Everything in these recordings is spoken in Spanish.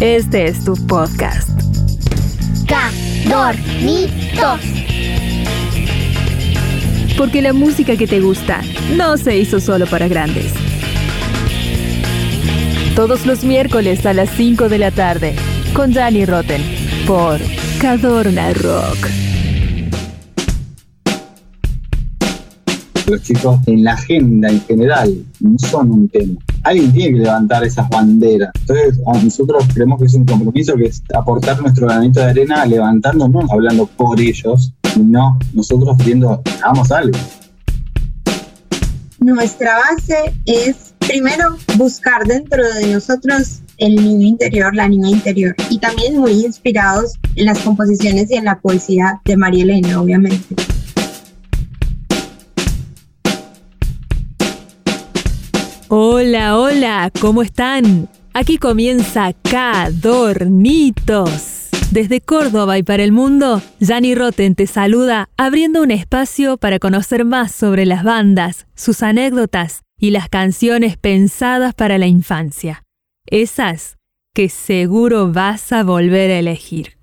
Este es tu podcast. Cadornitos. Porque la música que te gusta no se hizo solo para grandes. Todos los miércoles a las 5 de la tarde con Danny Rotten por Cadorna Rock. Los chicos en la agenda en general no son un tema. Alguien tiene que levantar esas banderas. Entonces, nosotros creemos que es un compromiso que es aportar nuestro granito de arena levantándonos, hablando por ellos, no nosotros viendo, hagamos algo. Nuestra base es primero buscar dentro de nosotros el niño interior, la niña interior, y también muy inspirados en las composiciones y en la poesía de María Elena, obviamente. Hola, hola, ¿cómo están? Aquí comienza Cadornitos. Desde Córdoba y para el mundo, Jani Roten te saluda abriendo un espacio para conocer más sobre las bandas, sus anécdotas y las canciones pensadas para la infancia. Esas que seguro vas a volver a elegir.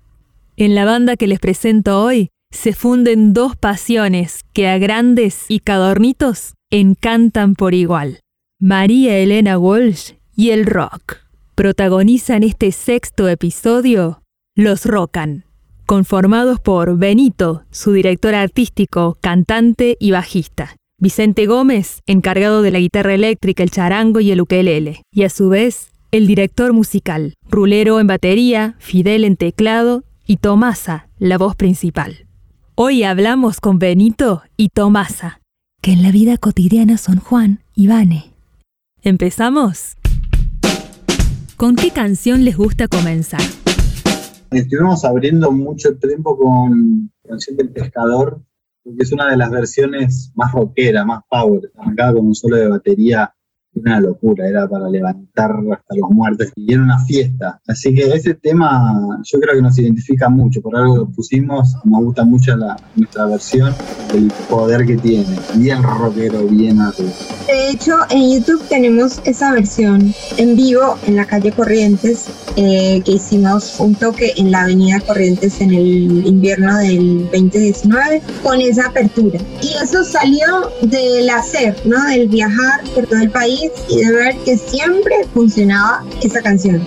En la banda que les presento hoy se funden dos pasiones que a grandes y cadornitos encantan por igual. María Elena Walsh y el rock. Protagonizan este sexto episodio Los Rocan, conformados por Benito, su director artístico, cantante y bajista. Vicente Gómez, encargado de la guitarra eléctrica, el charango y el ukelele, y a su vez el director musical, Rulero en batería, Fidel en teclado y Tomasa, la voz principal. Hoy hablamos con Benito y Tomasa, que en la vida cotidiana son Juan y Vane. ¿Empezamos? ¿Con qué canción les gusta comenzar? Estuvimos abriendo mucho tiempo con Canción del Pescador, porque es una de las versiones más rockera, más power. Arrancaba con un solo de batería una locura, era para levantar hasta los muertos y era una fiesta. Así que ese tema yo creo que nos identifica mucho, por algo lo pusimos, nos gusta mucho la, nuestra versión, el poder que tiene, bien rockero, bien arriba. De hecho, en YouTube tenemos esa versión en vivo en la calle Corrientes, eh, que hicimos un toque en la avenida Corrientes en el invierno del 2019 con esa apertura. Y eso salió del hacer, ¿no? Del viajar por todo el país y de ver que siempre funcionaba esa canción.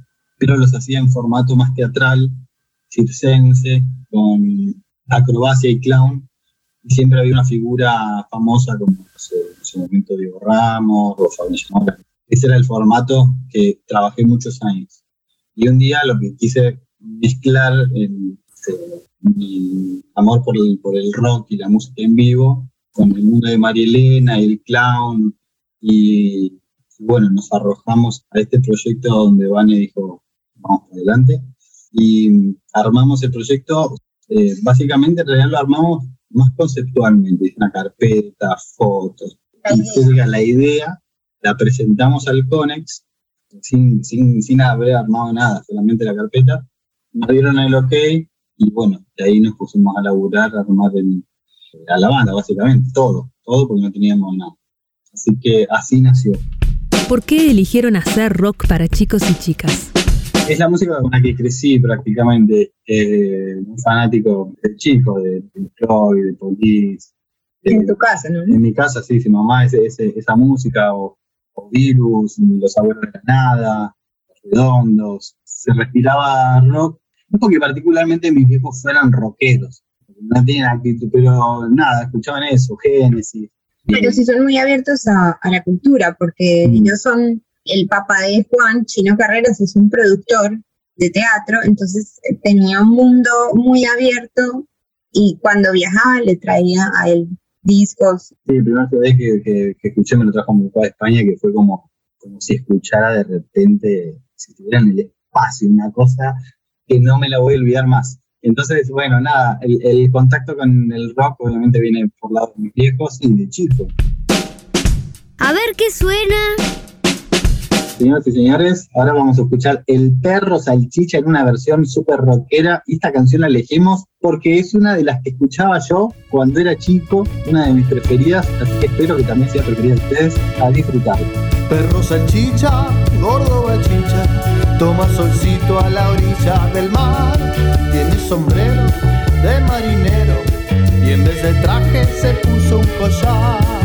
pero los hacía en formato más teatral, circense, con acrobacia y clown. Y siempre había una figura famosa como en su momento Diego Ramos o Mora. Ese era el formato que trabajé muchos años. Y un día lo que quise mezclar en, este, mi amor por el, por el rock y la música en vivo, con el mundo de María Elena y el clown. Y, bueno, nos arrojamos a este proyecto donde Vane dijo, vamos adelante. Y armamos el proyecto, eh, básicamente en realidad lo armamos más conceptualmente, una carpeta, fotos. Y la idea, la presentamos al CONEX sin, sin, sin haber armado nada, solamente la carpeta. Nos dieron el ok y bueno, de ahí nos pusimos a laburar, a armar a la banda, básicamente, todo, todo porque no teníamos nada. Así que así nació. ¿Por qué eligieron hacer rock para chicos y chicas? Es la música con la que crecí prácticamente, eh, un fanático de chico, de, de Floyd, de Police. en tu casa, ¿no? En mi casa, sí, sí, mamá, ese, esa música, o, Virus, Los Abuelos de la Nada, Redondos. Se respiraba rock, no porque particularmente mis viejos fueran rockeros, no tenían actitud, pero nada, escuchaban eso, Génesis. Pero sí son muy abiertos a, la cultura, porque mm. ellos son el papá de Juan, Chino Carreras, es un productor de teatro, entonces eh, tenía un mundo muy abierto y cuando viajaba le traía a él discos. Sí, la primera vez que, que, escuché me lo trajo mi papá de España, que fue como, como si escuchara de repente, si estuviera en el espacio, una cosa que no me la voy a olvidar más. Entonces, bueno, nada, el, el contacto con el rock obviamente viene por lado de mis viejos y de chico. A ver qué suena. Señoras y señores, ahora vamos a escuchar El Perro Salchicha en una versión súper rockera. Esta canción la elegimos porque es una de las que escuchaba yo cuando era chico, una de mis preferidas, así que espero que también sea preferida de ustedes a disfrutar. Perro Salchicha, gordo bachicha, toma solcito a la orilla del mar, tiene sombrero de marinero y en vez de traje se puso un collar.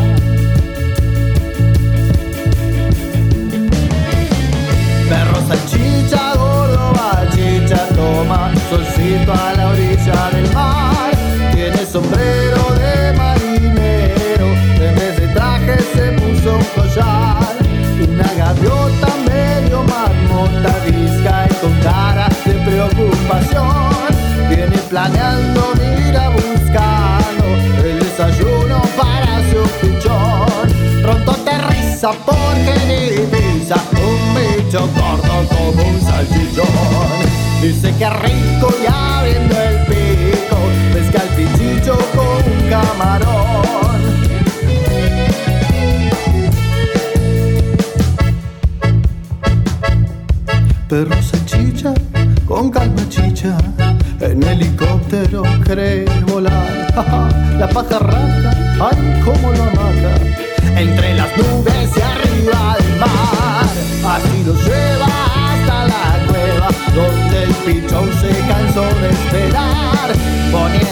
Porque ni un bicho gordo como un salchichón. Dice que rico ya viendo el pico, pesca el pichicho con un camarón. Perro salchicha con calma chicha, en helicóptero cree volar. La pajarraca, ay, cómo lo amaga, entre las nubes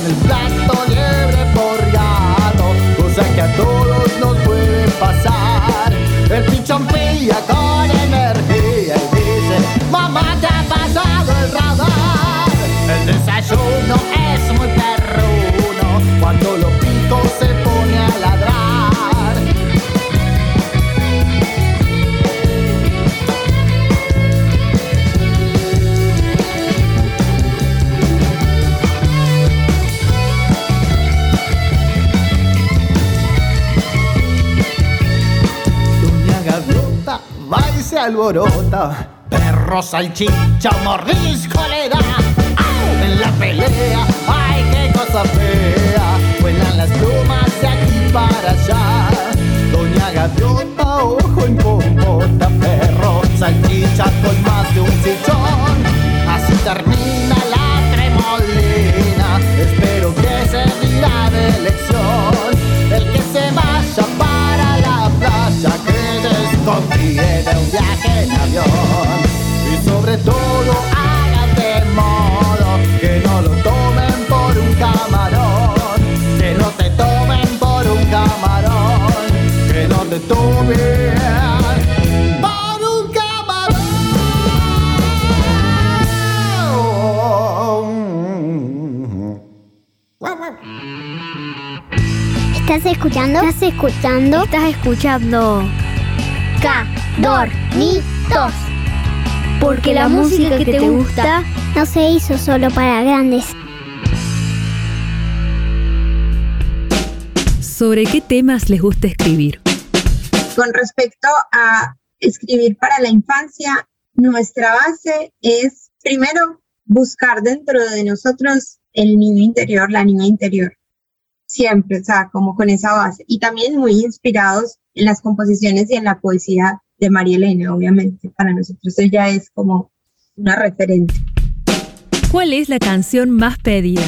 el plato liebre por gato, cosa que a todos nos puede pasar. El pichón pilla con energía y dice, mamá te ha pasado el radar. El desayuno es muy alborota. Perro, salchicha, mordisco le da. En la pelea, ay, qué cosa fea. Vuelan las plumas aquí para allá. Escuchando? ¿Estás escuchando? ¿Estás escuchando? Dormitos. Porque la música que te gusta no se hizo solo para grandes. ¿Sobre qué temas les gusta escribir? Con respecto a escribir para la infancia, nuestra base es primero buscar dentro de nosotros el niño interior, la niña interior siempre, o sea, como con esa base. Y también muy inspirados en las composiciones y en la poesía de María Elena, obviamente. Para nosotros ella es como una referente. ¿Cuál es la canción más pedida?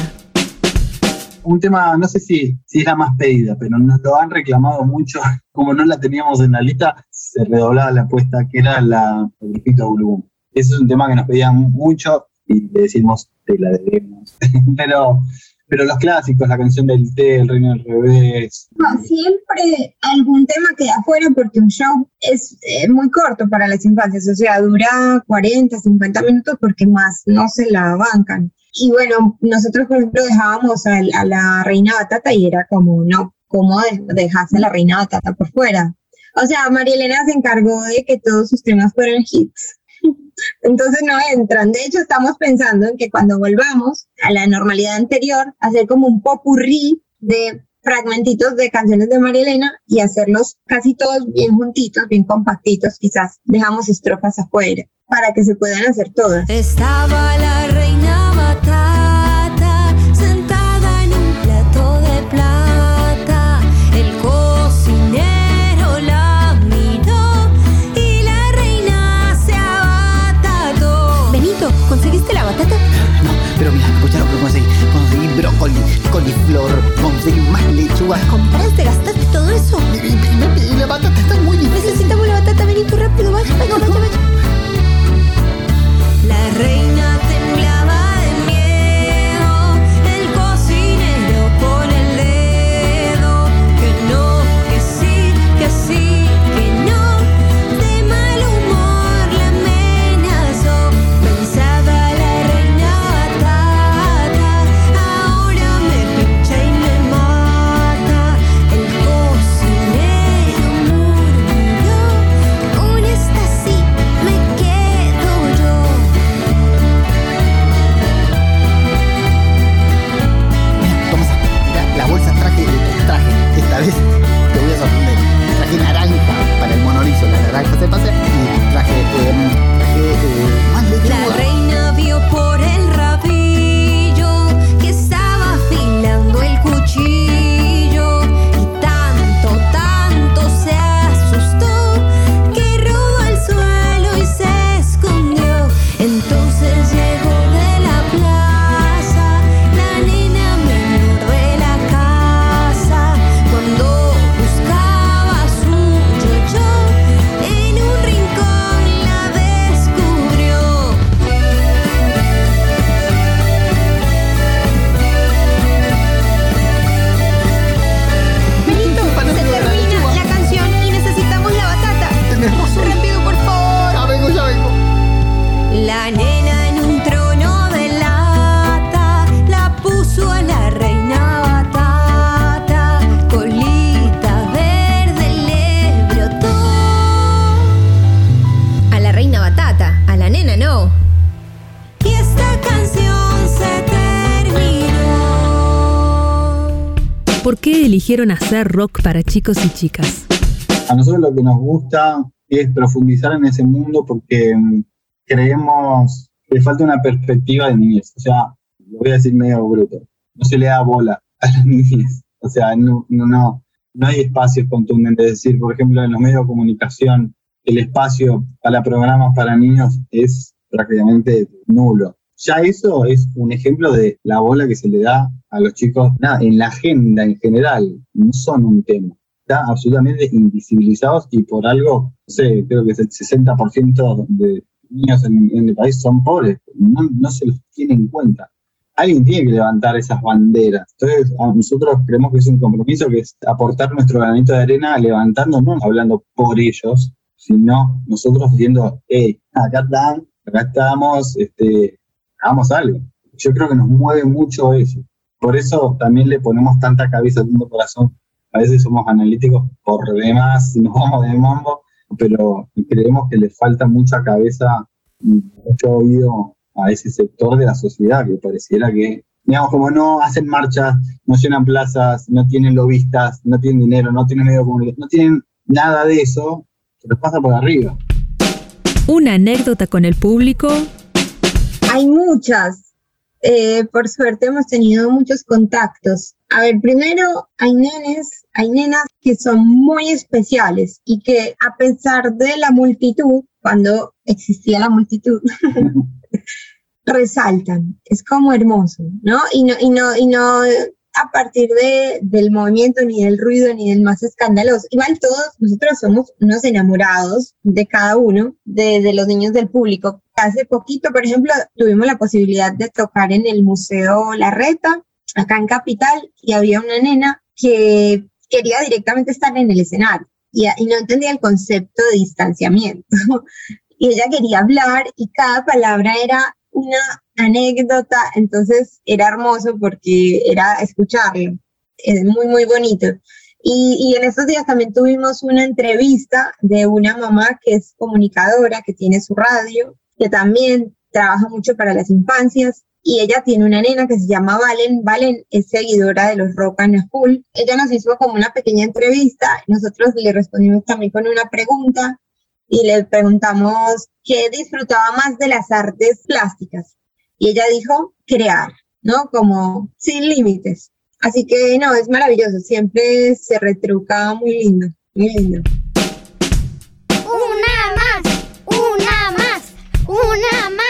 Un tema, no sé si, si es la más pedida, pero nos lo han reclamado mucho. Como no la teníamos en la lista, se redoblaba la apuesta, que era la el grifito Blue. Ese es un tema que nos pedían mucho y le decimos, te la debemos. pero pero los clásicos, la canción del té, el reino del revés. Siempre algún tema queda afuera porque un show es eh, muy corto para las infancias, o sea, dura 40, 50 minutos porque más no se la bancan. Y bueno, nosotros por ejemplo dejábamos a, a la reina batata y era como, no, ¿cómo dejaste a la reina batata por fuera? O sea, María Elena se encargó de que todos sus temas fueran hits. Entonces no entran. De hecho, estamos pensando en que cuando volvamos a la normalidad anterior, hacer como un popurrí de fragmentitos de canciones de María Elena y hacerlos casi todos bien juntitos, bien compactitos, quizás dejamos estrofas afuera para que se puedan hacer todas. Estaba la coliflor, conseguí más lechugas. ¿Compraste, gastaste todo eso? Y, y, y, la batata está muy difícil. Necesitamos la batata, vení tú rápido, vaya, vaya, vaya, vaya. Eligieron hacer rock para chicos y chicas? A nosotros lo que nos gusta es profundizar en ese mundo porque mm, creemos que falta una perspectiva de niñez. O sea, lo voy a decir medio bruto, no se le da bola a las niñez. O sea, no, no, no, no hay espacios contundentes. Es decir, por ejemplo, en los medios de comunicación, el espacio para programas para niños es prácticamente nulo. Ya eso es un ejemplo de la bola que se le da a los chicos en la agenda en general. No son un tema. Están absolutamente invisibilizados y por algo, no sé, creo que es el 60% de niños en, el país son pobres. No, no se los tiene en cuenta alguien tiene que levantar esas banderas. Entonces, nosotros creemos que es un compromiso que es aportar nuestro granito de arena levantando, no hablando por ellos, sino nosotros diciendo, hey, acá están, acá estamos, este, hagamos algo. Yo creo que nos mueve mucho eso. Por eso también le ponemos tanta cabeza, tanto corazón. A veces somos analíticos por demás, nos vamos de mambo, pero creemos que le falta mucha cabeza y mucho oído a ese sector de la sociedad que pareciera que, digamos, como no hacen marchas, no llenan plazas, no tienen lobistas, no tienen dinero, no tienen medio comunicación, no tienen nada de eso, se les pasa por arriba. Una anécdota con el público hay muchas, eh, por suerte hemos tenido muchos contactos. A ver, primero hay nenes, hay nenas que son muy especiales y que a pesar de la multitud, cuando existía la multitud, resaltan. Es como hermoso, ¿no? Y no, y no, y no a partir de, del movimiento, ni del ruido, ni del más escandaloso. Igual todos nosotros somos unos enamorados de cada uno, de, los niños del público. Hace poquito, por ejemplo, tuvimos la posibilidad de tocar en el Museo La Reta, acá en Capital, y había una nena que quería directamente estar en el escenario y, y no entendía el concepto de distanciamiento. y ella quería hablar y cada palabra era una anécdota, entonces era hermoso porque era escucharlo, es muy, muy bonito. Y, y, en estos días también tuvimos una entrevista de una mamá que es comunicadora, que tiene su radio, que también trabaja mucho para las infancias. Y ella tiene una nena que se llama Valen. Valen es seguidora de los Rock and School. Ella nos hizo como una pequeña entrevista. Nosotros le respondimos también con una pregunta y le preguntamos qué disfrutaba más de las artes plásticas. Y ella dijo, crear, ¿no? Como sin límites. Así que no, es maravilloso, siempre se retruca muy lindo, muy lindo. Una más, una más, una más,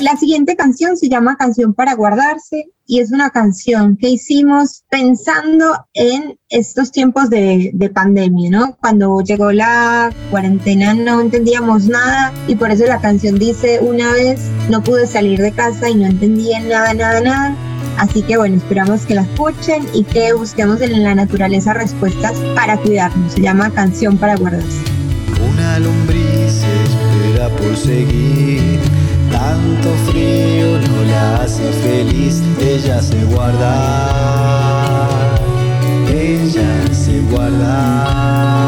La siguiente canción se llama Canción para Guardarse y es una canción que hicimos pensando en estos tiempos de, de, pandemia, ¿no? Cuando llegó la cuarentena no entendíamos nada y por eso la canción dice, una vez no pude salir de casa y no entendía nada, nada, nada. Así que bueno, esperamos que la escuchen y que busquemos en la naturaleza respuestas para cuidarnos. Se llama Canción para Guardarse. Una lombriz espera por seguir. Tanto frío no la hace feliz. Ella se guarda. Ella se guarda.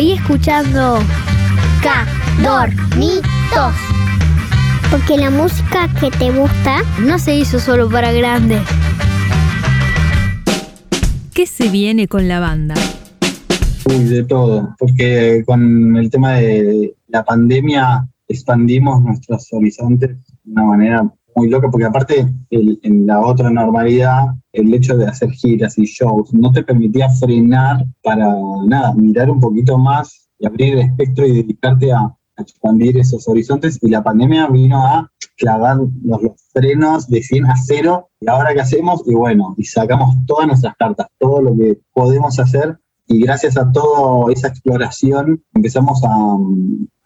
Escuchando. Seguís escuchando. K. Dormitos. Porque la música que te gusta no se hizo solo para grandes. ¿Qué se viene con la banda? Uy, de todo, porque con el tema de la pandemia expandimos nuestros horizontes de una manera muy loca, porque aparte el- en la otra normalidad, el hecho de hacer giras y shows no te permitía frenar para nada, mirar un poquito más y abrir el espectro y dedicarte a, a expandir esos horizontes. Y la pandemia vino a clavar los, los frenos de 100 a 0 y ahora qué hacemos y bueno, y sacamos todas nuestras cartas, todo lo que podemos hacer. Y gracias a toda esa exploración empezamos a,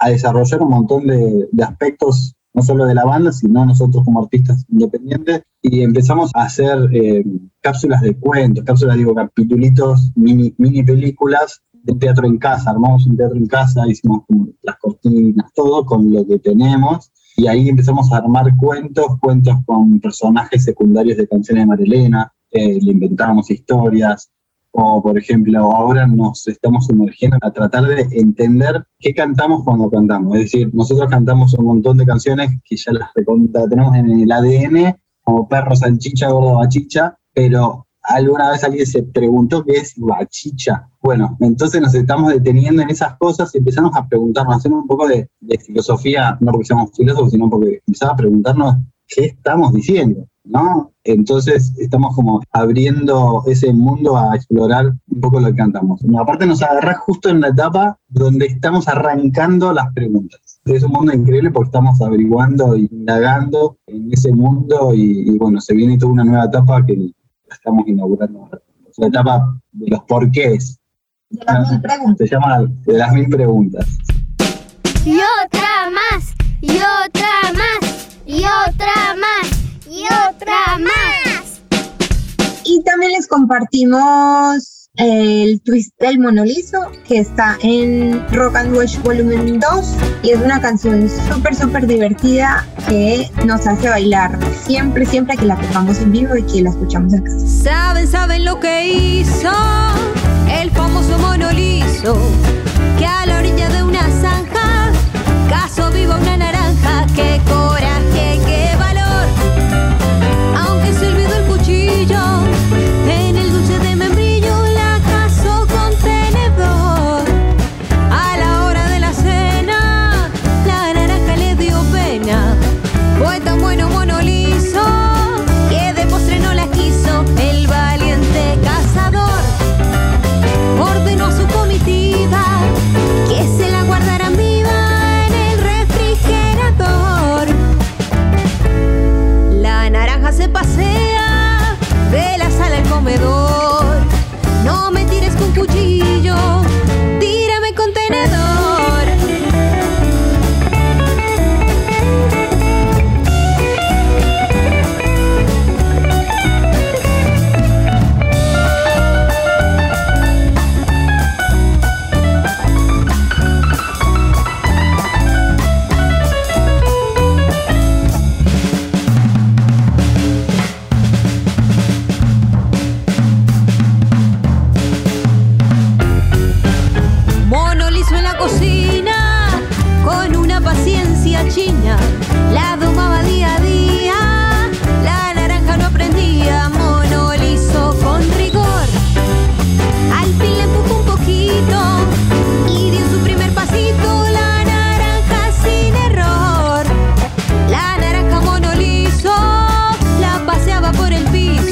a desarrollar un montón de, de, aspectos, no solo de la banda, sino nosotros como artistas independientes, y empezamos a hacer eh, cápsulas de cuentos, cápsulas, digo, capitulitos, mini, mini películas de teatro en casa, armamos un teatro en casa, hicimos como las cortinas, todo con lo que tenemos, y ahí empezamos a armar cuentos, cuentos con personajes secundarios de canciones de Marilena, eh, le inventábamos historias, o por ejemplo, ahora nos estamos sumergiendo a tratar de entender qué cantamos cuando cantamos. Es decir, nosotros cantamos un montón de canciones que ya las tenemos en el ADN, como perro, salchicha, gordo, bachicha, pero alguna vez alguien se preguntó qué es bachicha. Bueno, entonces nos estamos deteniendo en esas cosas y empezamos a preguntarnos, hacer un poco de, de filosofía, no porque seamos filósofos, sino porque empezamos a preguntarnos qué estamos diciendo. ¿No? Entonces estamos como abriendo ese mundo a explorar un poco lo que cantamos. aparte nos agarra justo en la etapa donde estamos arrancando las preguntas. Es un mundo increíble porque estamos averiguando y indagando en ese mundo y, y bueno, se viene toda una nueva etapa que estamos inaugurando. La etapa de los porqués. De las mil preguntas. Se llama de las mil preguntas. Y otra más, también les compartimos el twist del monolizo que está en Rock and Wash Volumen 2 y es una canción súper súper divertida que nos hace bailar siempre siempre que la tocamos en vivo y que la escuchamos en casa. Saben, saben lo que hizo el famoso monolizo que a la orilla de comedor.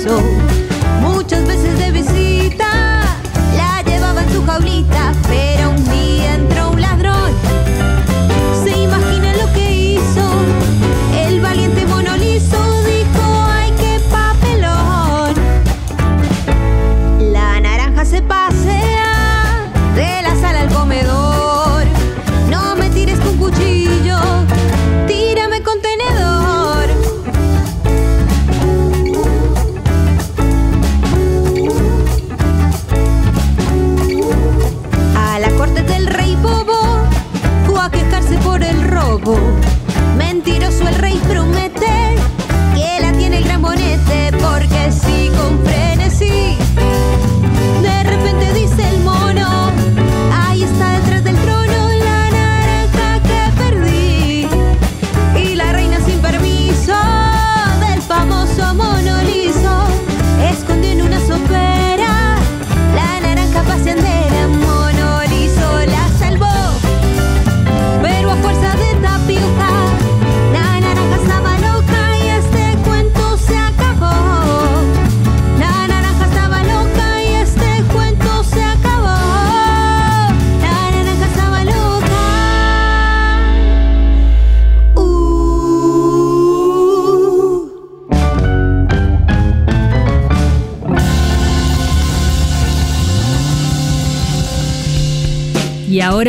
El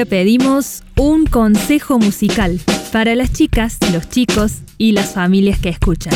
Pedimos un consejo musical para las chicas, los chicos y las familias que escuchan.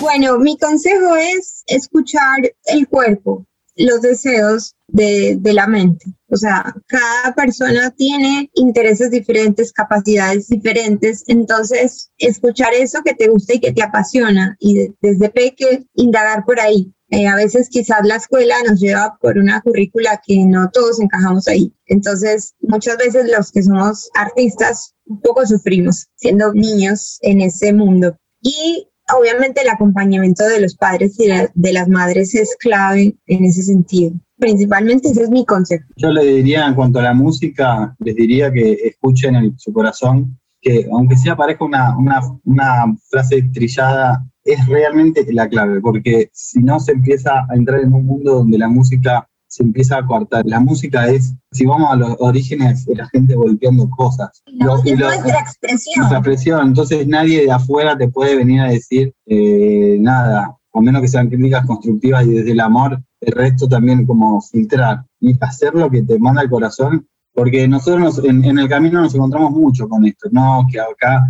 Bueno, mi consejo es escuchar el cuerpo, los deseos de, de, la mente. O sea, cada persona tiene intereses diferentes, capacidades diferentes. Entonces, escuchar eso que te gusta y que te apasiona y desde peque indagar por ahí. Eh, a veces quizás la escuela nos lleva por una currícula que no todos encajamos ahí. Entonces, muchas veces los que somos artistas un poco sufrimos siendo niños en ese mundo. Y obviamente el acompañamiento de los padres y de las madres es clave en ese sentido. Principalmente ese es mi consejo. Yo le diría en cuanto a la música, les diría que escuchen en su corazón, que aunque sea parezca una, una, una frase trillada, es realmente la clave, porque si no se empieza a entrar en un mundo donde la música se empieza a cortar. La música es, si vamos a los orígenes, la gente golpeando cosas. La los, es nuestra expresión. Nuestra expresión. Entonces nadie de afuera te puede venir a decir eh, nada, a menos que sean críticas constructivas y desde el amor, el resto también como filtrar y hacer lo que te manda el corazón. Porque nosotros en, en, el camino nos encontramos mucho con esto, ¿no? Que acá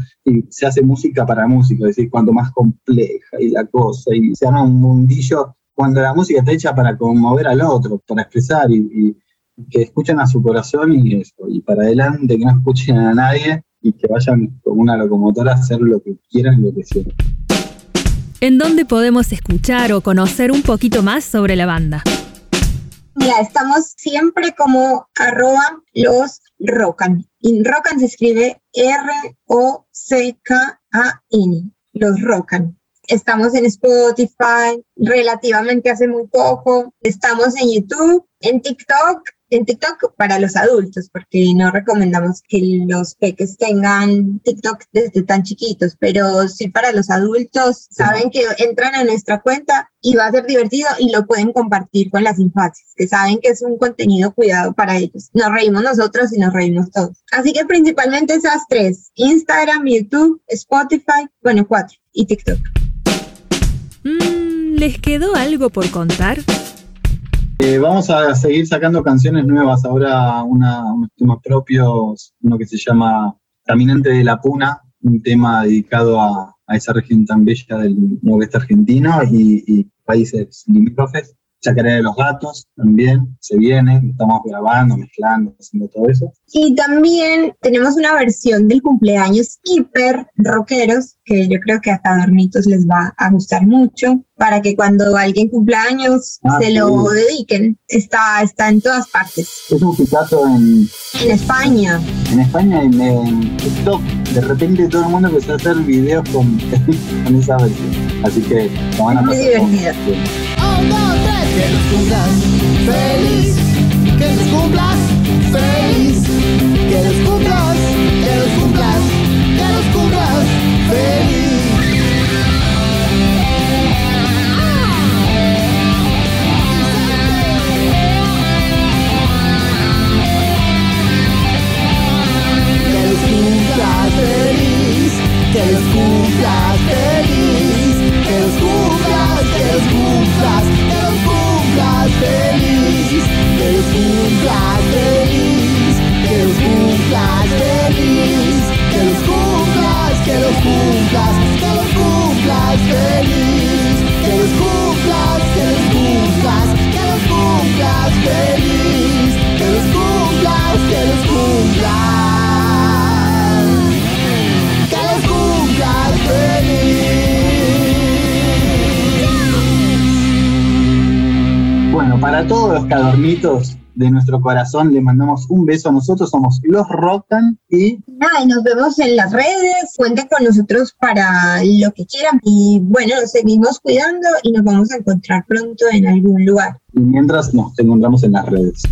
se hace música para músicos, es decir, cuanto más compleja y la cosa, y se arma un mundillo cuando la música está hecha para conmover al otro, para expresar y, que escuchen a su corazón y eso, y para adelante, que no escuchen a nadie y que vayan como una locomotora a hacer lo que quieran y lo que quieran. ¿En dónde podemos escuchar o conocer un poquito más sobre la banda? Mira, estamos siempre como arroba los Rocan. Y Rocan se escribe R-O-C-K-A-N. Los Rocan. Estamos en Spotify relativamente hace muy poco. Estamos en YouTube, en TikTok, en TikTok para los adultos, porque no recomendamos que los peques tengan TikTok desde tan chiquitos, pero sí para los adultos, saben que entran a nuestra cuenta y va a ser divertido y lo pueden compartir con las infancias, que saben que es un contenido cuidado para ellos. Nos reímos nosotros y nos reímos todos. Así que principalmente esas tres, Instagram, YouTube, Spotify, bueno, cuatro, y TikTok. Mm, ¿Les quedó algo por contar? Eh, vamos a seguir sacando canciones nuevas. Ahora una, unos temas uno que se llama Caminante de la Puna, un tema dedicado a, esa región tan bella del noroeste argentino y países limítrofes. Chacarera de los Gatos también se viene, estamos grabando, mezclando, haciendo todo eso. Y también tenemos una versión del cumpleaños hiper rockeros, que yo creo que hasta Adornitos les va a gustar mucho, para que cuando alguien cumpleaños ah, se lo dediquen. Está, está en todas partes. Es un picazo en... En España. En España, en, en TikTok. De repente todo el mundo empezó a hacer videos con, con esa versión. Así que van a Muy divertida. Que los cumplas feliz, que los cumplas feliz, nuestro corazón le mandamos un beso. Nosotros somos los Rocan y... Nada, y nos vemos en las redes. Cuenten con nosotros para lo que quieran. Y bueno, nos seguimos cuidando y nos vamos a encontrar pronto en algún lugar. Y mientras nos encontramos en las redes.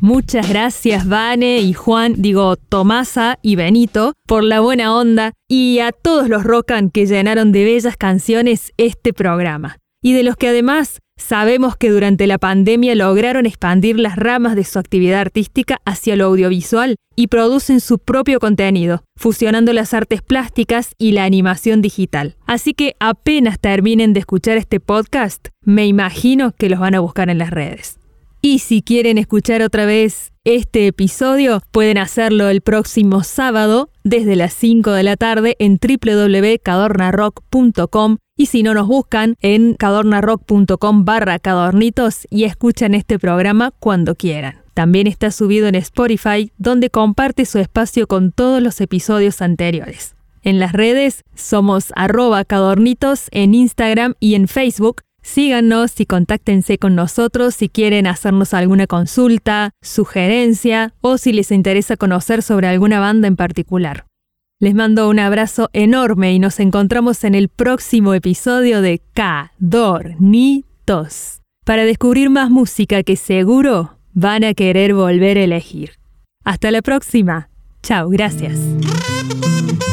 Muchas gracias Vane y Juan, digo Tomasa y Benito, por la buena onda y a todos los Rocan que llenaron de bellas canciones este programa. Y de los que además Sabemos que durante la pandemia lograron expandir las ramas de su actividad artística hacia lo audiovisual y producen su propio contenido, fusionando las artes plásticas y la animación digital. Así que apenas terminen de escuchar este podcast, me imagino que los van a buscar en las redes. Y si quieren escuchar otra vez este episodio, pueden hacerlo el próximo sábado desde las 5 de la tarde en www.cadornarock.com y si no nos buscan en cadornarock.com barra cadornitos y escuchan este programa cuando quieran. También está subido en Spotify, donde comparte su espacio con todos los episodios anteriores. En las redes somos arroba cadornitos en Instagram y en Facebook. Síganos y contáctense con nosotros si quieren hacernos alguna consulta, sugerencia o si les interesa conocer sobre alguna banda en particular. Les mando un abrazo enorme y nos encontramos en el próximo episodio de Cadornitos para descubrir más música que seguro van a querer volver a elegir. Hasta la próxima. Chao, gracias.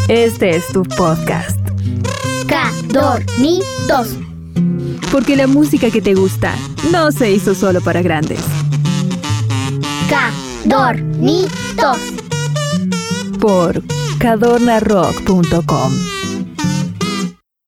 Este es tu podcast. Cadornitos. Porque la música que te gusta no se hizo solo para grandes. Cadornitos. Por cadornarock.com.